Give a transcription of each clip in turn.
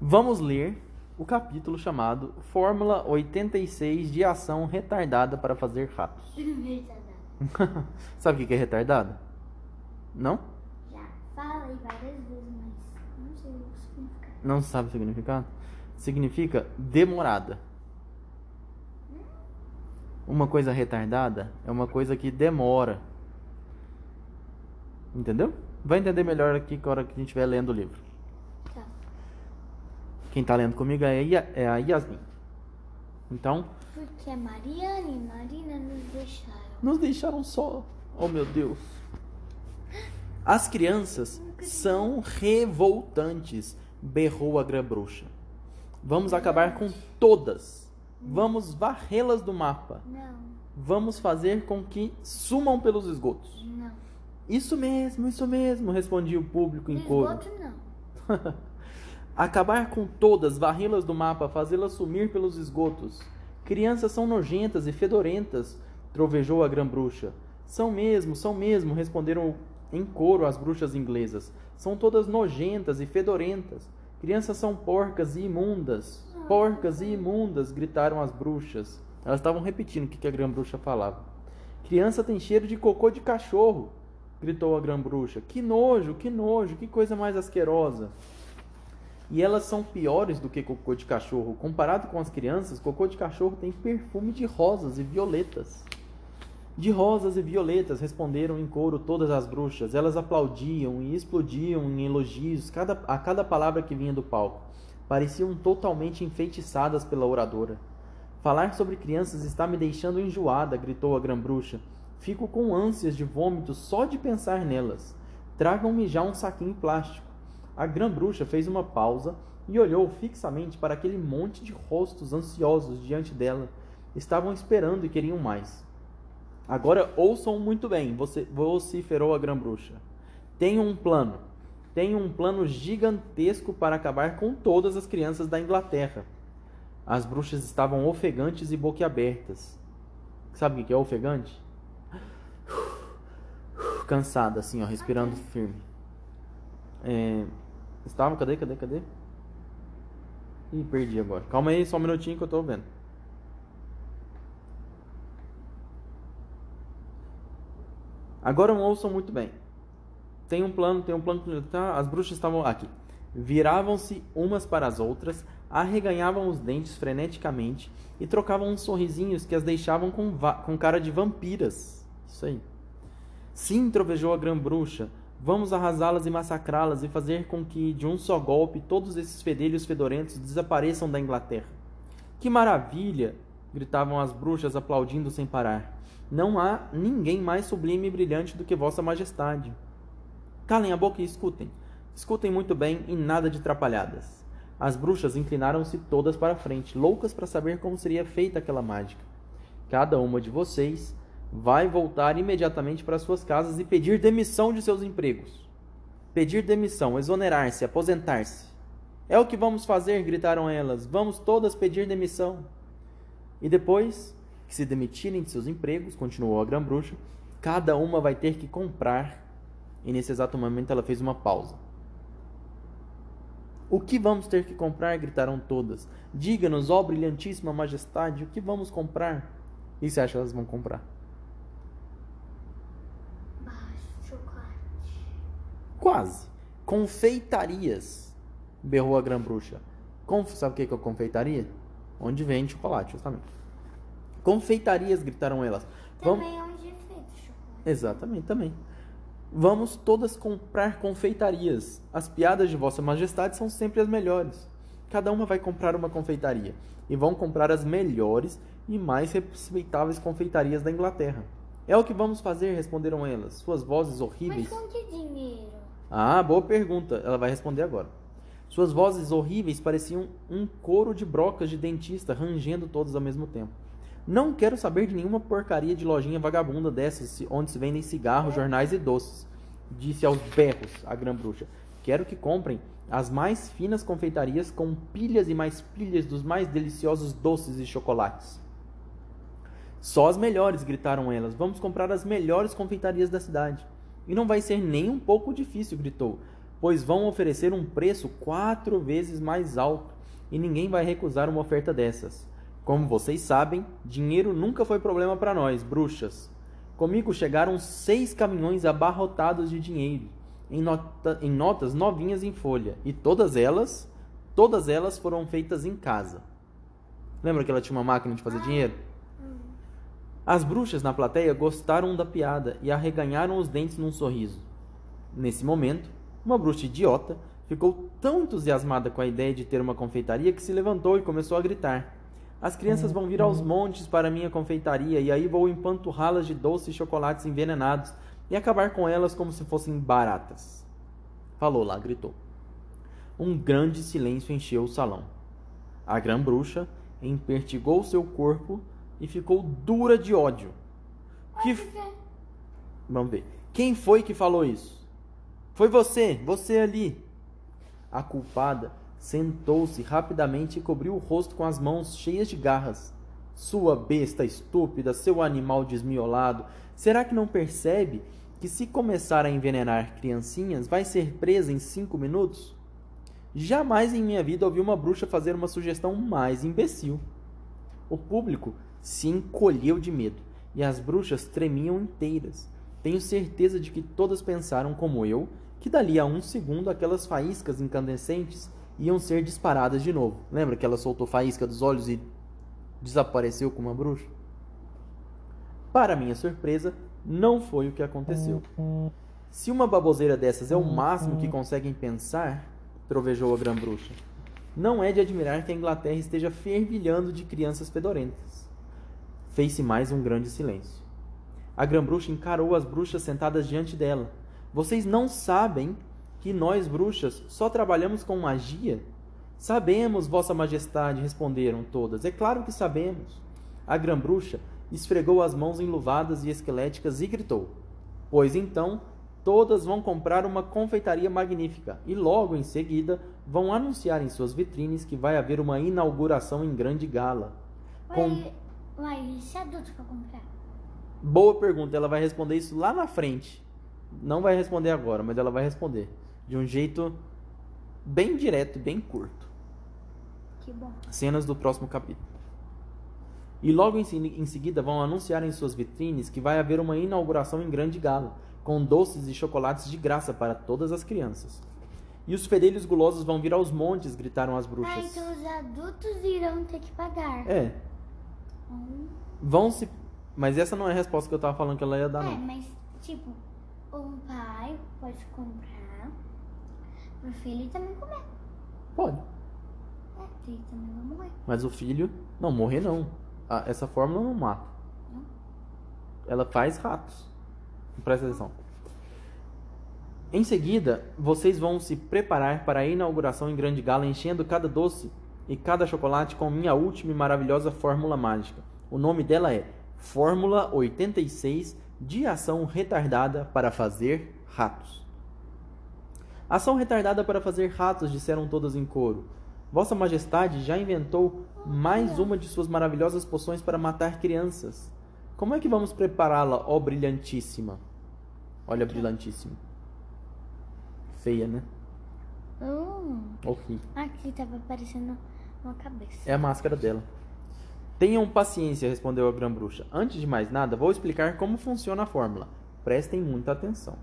Vamos ler o capítulo chamado Fórmula 86 de ação retardada para fazer ratos. Sabe o que é retardada? Não? Já falei várias vezes, mas não sei o significado. Não sabe o significado? Significa demorada. Uma coisa retardada é uma coisa que demora. Entendeu? Vai entender melhor aqui na hora que a gente estiver lendo o livro. Quem está lendo comigo é a Ia- é a Yasmin. Então, Porque a Mariana e Marina nos deixaram. nos deixaram só. Oh meu Deus. As crianças são revoltantes, berrou a grã-bruxa. Vamos acabar com todas. Vamos varrê-las do mapa. Não, Vamos fazer com que sumam pelos esgotos. não. Isso mesmo, isso mesmo, respondia o público em coro. Esgoto não. Acabar com todas, varrê-las do mapa, fazê-las sumir pelos esgotos. Crianças são nojentas e fedorentas, trovejou a grã-bruxa. São mesmo, são mesmo, responderam em coro as bruxas inglesas. São todas nojentas e fedorentas. Crianças são porcas e imundas. Porcas e imundas, gritaram as bruxas. Elas estavam repetindo o que a grã-bruxa falava. Criança tem cheiro de cocô de cachorro, gritou a grã-bruxa. Que nojo, que nojo, que coisa mais asquerosa. E elas são piores do que cocô de cachorro. Comparado com as crianças, cocô de cachorro tem perfume de rosas e violetas. De rosas e violetas, responderam em coro todas as bruxas. Elas aplaudiam e explodiam em elogios cada- a cada palavra que vinha do palco. Pareciam totalmente enfeitiçadas pela oradora. Falar sobre crianças está me deixando enjoada, gritou a grã-bruxa. Fico com ânsias de vômito só de pensar nelas. Tragam-me já um saquinho plástico. A grã-bruxa fez uma pausa e olhou fixamente para aquele monte de rostos ansiosos diante dela. Estavam esperando e queriam mais. Agora ouçam muito bem, você vociferou a grã-bruxa. Tenho um plano. Tenho um plano gigantesco para acabar com todas as crianças da Inglaterra. As bruxas estavam ofegantes e boquiabertas. Sabe o que é ofegante? Cansada, assim, ó, respirando firme. É... Estavam, cadê, cadê, cadê? Ih, perdi agora. Calma aí, só um minutinho que eu tô vendo. Agora ouçam muito bem. Tem um plano, tem um plano. Tá? As bruxas estavam aqui. Viravam-se umas para as outras, arreganhavam os dentes freneticamente e trocavam uns sorrisinhos que as deixavam com, com cara de vampiras. Isso aí. Sim, trovejou a grã-bruxa. Vamos arrasá-las e massacrá-las e fazer com que, de um só golpe, todos esses fedelhos fedorentos desapareçam da Inglaterra. Que maravilha! gritavam as bruxas, aplaudindo sem parar. Não há ninguém mais sublime e brilhante do que Vossa Majestade. Calem a boca e escutem. Escutem muito bem e nada de trapalhadas. As bruxas inclinaram-se todas para frente, loucas para saber como seria feita aquela mágica. Cada uma de vocês vai voltar imediatamente para suas casas e pedir demissão de seus empregos. Pedir demissão, exonerar-se, aposentar-se. É o que vamos fazer, gritaram elas. Vamos todas pedir demissão. E depois que se demitirem de seus empregos, continuou a grã-bruxa, cada uma vai ter que comprar. E nesse exato momento ela fez uma pausa. O que vamos ter que comprar? gritaram todas. Diga-nos, ó brilhantíssima majestade, o que vamos comprar? Que você acha que elas vão comprar? Baixo chocolate. Quase. Confeitarias, berrou a grã-bruxa. Conf... Sabe o que é confeitaria? Onde vende chocolate, justamente. Confeitarias, gritaram elas. Também é onde é feito chocolate. Exatamente, também. Vamos todas comprar confeitarias. As piadas de Vossa Majestade são sempre as melhores. Cada uma vai comprar uma confeitaria. E vão comprar as melhores e mais respeitáveis confeitarias da Inglaterra. É o que vamos fazer, responderam elas. Suas vozes horríveis. Mas com que dinheiro? Ah, boa pergunta. Ela vai responder agora. Suas vozes horríveis pareciam um coro de brocas de dentista rangendo todas ao mesmo tempo. Não quero saber de nenhuma porcaria de lojinha vagabunda dessas onde se vendem cigarros, jornais e doces. Disse aos berros a grã-bruxa. Quero que comprem as mais finas confeitarias com pilhas e mais pilhas dos mais deliciosos doces e chocolates. Só as melhores, gritaram elas. Vamos comprar as melhores confeitarias da cidade. E não vai ser nem um pouco difícil, gritou. pois vão oferecer um preço quatro vezes mais alto e ninguém vai recusar uma oferta dessas. Como vocês sabem, dinheiro nunca foi problema para nós, bruxas. Comigo chegaram seis caminhões abarrotados de dinheiro, em, nota, em notas novinhas em folha, e todas elas, todas elas foram feitas em casa. Lembra que ela tinha uma máquina de fazer dinheiro? As bruxas na plateia gostaram da piada e arreganharam os dentes num sorriso. Nesse momento, uma bruxa idiota ficou tão entusiasmada com a ideia de ter uma confeitaria que se levantou e começou a gritar. As crianças vão vir aos montes para minha confeitaria e aí vou empanturrá-las de doces e chocolates envenenados e acabar com elas como se fossem baratas. Falou lá, gritou. Um grande silêncio encheu o salão. A grã-bruxa empertigou seu corpo e ficou dura de ódio. Que... Vamos ver. Quem foi que falou isso? Foi você, você ali. A culpada sentou-se rapidamente e cobriu o rosto com as mãos cheias de garras. Sua besta estúpida, seu animal desmiolado, será que não percebe que se começar a envenenar criancinhas vai ser presa em cinco minutos? Jamais em minha vida ouvi uma bruxa fazer uma sugestão mais imbecil. O público se encolheu de medo e as bruxas tremiam inteiras. Tenho certeza de que todas pensaram como eu, que dali a um segundo aquelas faíscas incandescentes iam ser disparadas de novo. Lembra que ela soltou faísca dos olhos e desapareceu com uma bruxa? Para minha surpresa, não foi o que aconteceu. Se uma baboseira dessas é o máximo que conseguem pensar, trovejou a grã-bruxa, não é de admirar que a Inglaterra esteja fervilhando de crianças fedorentas. Fez-se mais um grande silêncio. A grã-bruxa encarou as bruxas sentadas diante dela. Vocês não sabem que nós, bruxas, só trabalhamos com magia? Sabemos, Vossa Majestade, responderam todas. É claro que sabemos. A grã-bruxa esfregou as mãos enluvadas e esqueléticas e gritou: Pois então, todas vão comprar uma confeitaria magnífica e logo em seguida vão anunciar em suas vitrines que vai haver uma inauguração em grande gala. Com... Mas se adulto pra comprar? Boa pergunta, ela vai responder isso lá na frente. Não vai responder agora, mas ela vai responder. De um jeito bem direto, bem curto. Que bom. Cenas do próximo capítulo. E logo em, em seguida vão anunciar em suas vitrines que vai haver uma inauguração em grande gala, com doces e chocolates de graça para todas as crianças. E os fedelhos gulosos vão vir aos montes, gritaram as bruxas. Ah, então os adultos irão ter que pagar. É, Hum. vão se. Mas essa não é a resposta que eu tava falando que ela ia dar, É, não. mas tipo, um pai pode comprar pro filho também comer. Pode. É, ele também vai morrer. Mas o filho. Não, morrer não. Ah, essa fórmula não mata. Não? Ela faz ratos. Presta atenção. Em seguida, vocês vão se preparar para a inauguração em grande gala, enchendo cada doce e cada chocolate com minha última e maravilhosa fórmula mágica. O nome dela é Fórmula 86 de ação retardada para fazer ratos. Ação retardada para fazer ratos, disseram todas em coro. Vossa Majestade já inventou mais uma de suas maravilhosas poções para matar crianças. Como é que vamos prepará-la, ó brilhantíssima? Olha, brilhantíssima. Feia, né? Hum, Horrível. aqui tava aparecendo uma cabeça. É a máscara dela. Tenham paciência, respondeu a grã-bruxa. Antes de mais nada, vou explicar como funciona a fórmula. Prestem muita atenção.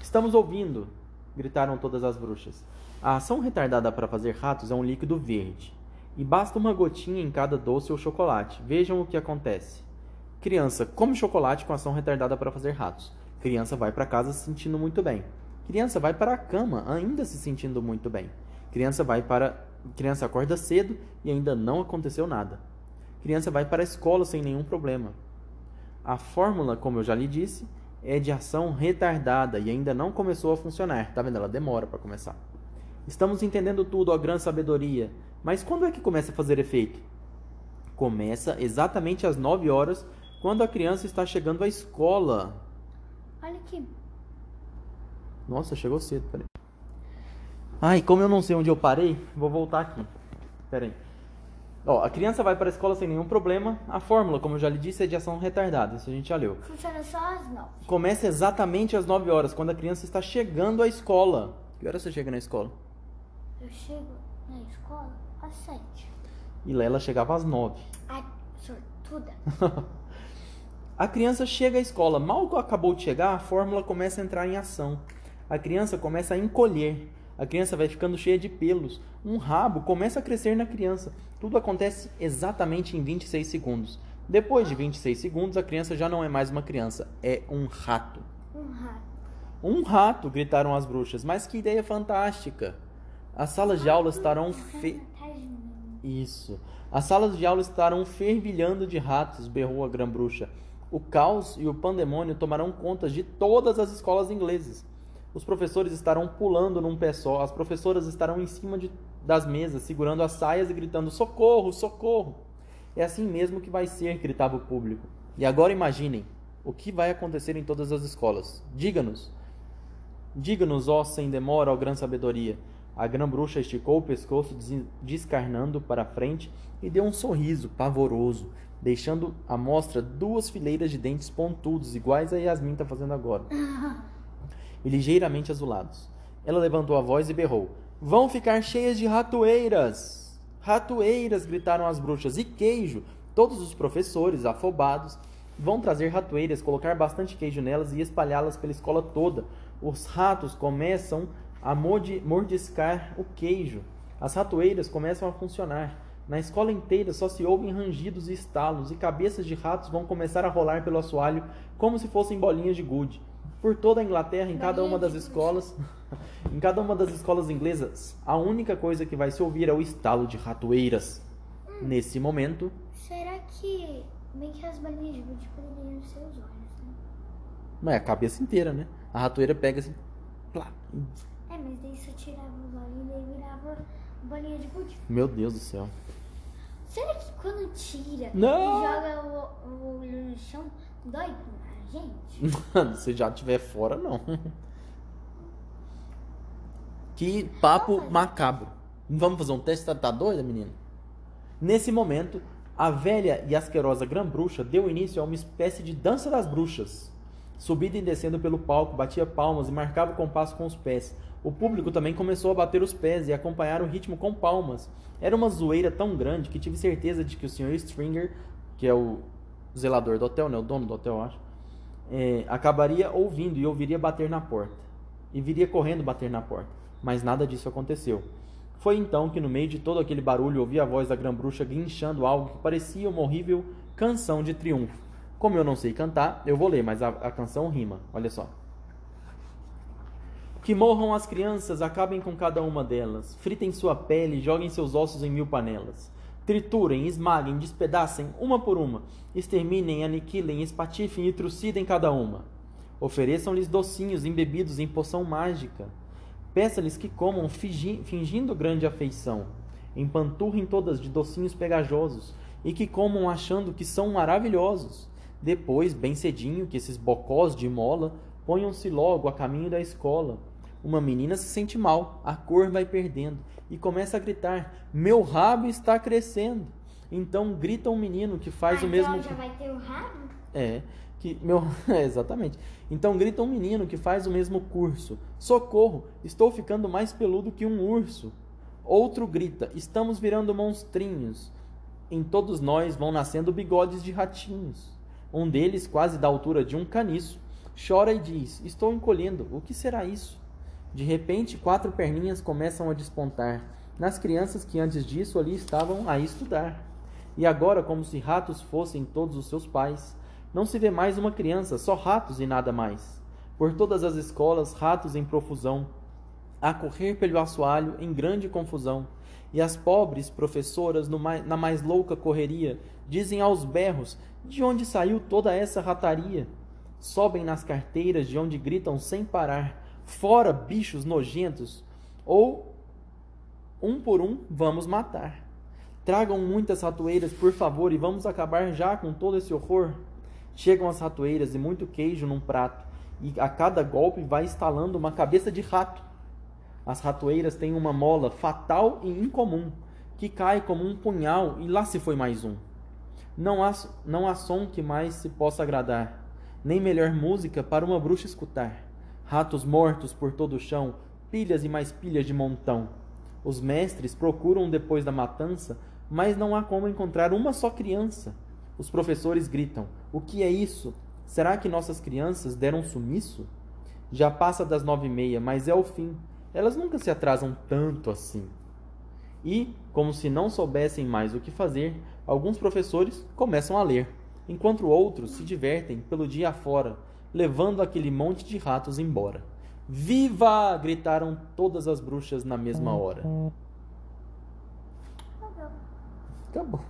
Estamos ouvindo, gritaram todas as bruxas. A ação retardada para fazer ratos é um líquido verde. E basta uma gotinha em cada doce ou chocolate. Vejam o que acontece. Criança come chocolate com ação retardada para fazer ratos. Criança vai para casa se sentindo muito bem. Criança vai para a cama ainda se sentindo muito bem. Criança vai para criança acorda cedo e ainda não aconteceu nada. Criança vai para a escola sem nenhum problema. A fórmula, como eu já lhe disse, é de ação retardada e ainda não começou a funcionar. Tá vendo? Ela demora para começar. Estamos entendendo tudo, ó grande sabedoria. Mas quando é que começa a fazer efeito? Começa exatamente às 9 horas, quando a criança está chegando à escola. Olha aqui. Nossa, chegou cedo, peraí. Ai, como eu não sei onde eu parei, vou voltar aqui. Peraí. Ó, a criança vai para a escola sem nenhum problema. A fórmula, como eu já lhe disse, é de ação retardada. Isso a gente já leu. Funciona só às nove. Começa exatamente às 9 horas, quando a criança está chegando à escola. Que hora você chega na escola? Eu chego na escola às sete. E Lela chegava às 9. Ai, sortuda. A criança chega à escola. Mal acabou de chegar, a fórmula começa a entrar em ação. A criança começa a encolher. A criança vai ficando cheia de pelos. Um rabo começa a crescer na criança. Tudo acontece exatamente em 26 segundos. Depois de 26 segundos, a criança já não é mais uma criança, é um rato. Um rato. Um rato, gritaram as bruxas. Mas que ideia fantástica! As salas de aula estarão fe... Isso. As salas de aula estarão fervilhando de ratos, berrou a grã-bruxa. O caos e o pandemônio tomarão conta de todas as escolas inglesas. Os professores estarão pulando num pé só, as professoras estarão em cima de- das mesas, segurando as saias e gritando: socorro, socorro! É assim mesmo que vai ser, gritava o público. E agora imaginem o que vai acontecer em todas as escolas. Diga-nos. Diga-nos, ó, sem demora, ó grã sabedoria. A grã bruxa esticou o pescoço, des- descarnando para a frente e deu um sorriso pavoroso, deixando à mostra duas fileiras de dentes pontudos, iguais a Yasmin está fazendo agora, e ligeiramente azulados. Ela levantou a voz e berrou: Vão ficar cheias de ratoeiras! Ratoeiras! gritaram as bruxas. E queijo! Todos os professores, afobados, vão trazer ratoeiras, colocar bastante queijo nelas e espalhá-las pela escola toda. Os ratos começam a mordiscar o queijo. As ratoeiras começam a funcionar. Na escola inteira só se ouvem rangidos e estalos, e cabeças de ratos vão começar a rolar pelo assoalho como se fossem bolinhas de gude. Por toda a Inglaterra, em cada uma das de gude. escolas, em cada uma das escolas inglesas, a única coisa que vai se ouvir é o estalo de ratoeiras. Nesse momento, Será que bem que as bolinhas de gude poderiam ser os olhos, né? não é a cabeça inteira, né? A ratoeira pega assim, plá, É, mas daí você tirava os olhos e daí virava bolinha de gude. meu Deus do céu. Será que quando tira Não. e joga o, o olho no chão, dói gente? Se já estiver fora, não. Que papo macabro. Vamos fazer um teste? Tá, tá doida, menina? Nesse momento, a velha e asquerosa grã-bruxa deu início a uma espécie de dança das bruxas. Subindo e descendo pelo palco, batia palmas e marcava o compasso com os pés. O público também começou a bater os pés e acompanhar o ritmo com palmas. Era uma zoeira tão grande que tive certeza de que o Sr. Stringer, que é o zelador do hotel, né, o dono do hotel, acho, é, acabaria ouvindo e ouviria bater na porta. E viria correndo bater na porta. Mas nada disso aconteceu. Foi então que, no meio de todo aquele barulho, ouvi a voz da grã-bruxa guinchando algo que parecia uma horrível canção de triunfo. Como eu não sei cantar, eu vou ler, mas a, a canção rima. Olha só. Que morram as crianças, acabem com cada uma delas. Fritem sua pele, joguem seus ossos em mil panelas. Triturem, esmaguem, despedacem, uma por uma. Exterminem, aniquilem, espatifem e trucidem cada uma. Ofereçam-lhes docinhos embebidos em poção mágica. Peça-lhes que comam fingi- fingindo grande afeição. Empanturrem todas de docinhos pegajosos e que comam achando que são maravilhosos. Depois, bem cedinho, que esses bocós de mola ponham-se logo a caminho da escola. Uma menina se sente mal, a cor vai perdendo e começa a gritar: Meu rabo está crescendo. Então grita um menino que faz Ah, o mesmo. então já vai ter o rabo? É, que meu, é, exatamente. Então grita um menino que faz o mesmo curso. Socorro, estou ficando mais peludo que um urso. Outro grita: Estamos virando monstrinhos. Em todos nós vão nascendo bigodes de ratinhos. Um deles, quase da altura de um caniço, chora e diz: Estou encolhendo. O que será isso? De repente, quatro perninhas começam a despontar nas crianças que antes disso ali estavam a estudar. E agora, como se ratos fossem todos os seus pais, não se vê mais uma criança, só ratos e nada mais. Por todas as escolas, ratos em profusão, a correr pelo assoalho em grande confusão. E as pobres professoras, no mai- na mais louca correria, dizem aos berros: de onde saiu toda essa rataria? Sobem nas carteiras, de onde gritam sem parar: fora, bichos nojentos! Ou, um por um, vamos matar. Tragam muitas ratoeiras, por favor, e vamos acabar já com todo esse horror. Chegam as ratoeiras e muito queijo num prato, e a cada golpe vai estalando uma cabeça de rato. As ratoeiras têm uma mola fatal e incomum, que cai como um punhal e lá se foi mais um. Não há, não há som que mais se possa agradar, nem melhor música para uma bruxa escutar. Ratos mortos por todo o chão, pilhas e mais pilhas de montão. Os mestres procuram depois da matança, mas não há como encontrar uma só criança. Os professores gritam: O que é isso? Será que nossas crianças deram sumiço? Já passa das nove e meia, mas é o fim. Elas nunca se atrasam tanto assim. E, como se não soubessem mais o que fazer, alguns professores começam a ler, enquanto outros se divertem pelo dia afora, levando aquele monte de ratos embora. Viva! gritaram todas as bruxas na mesma hora. Acabou. Acabou.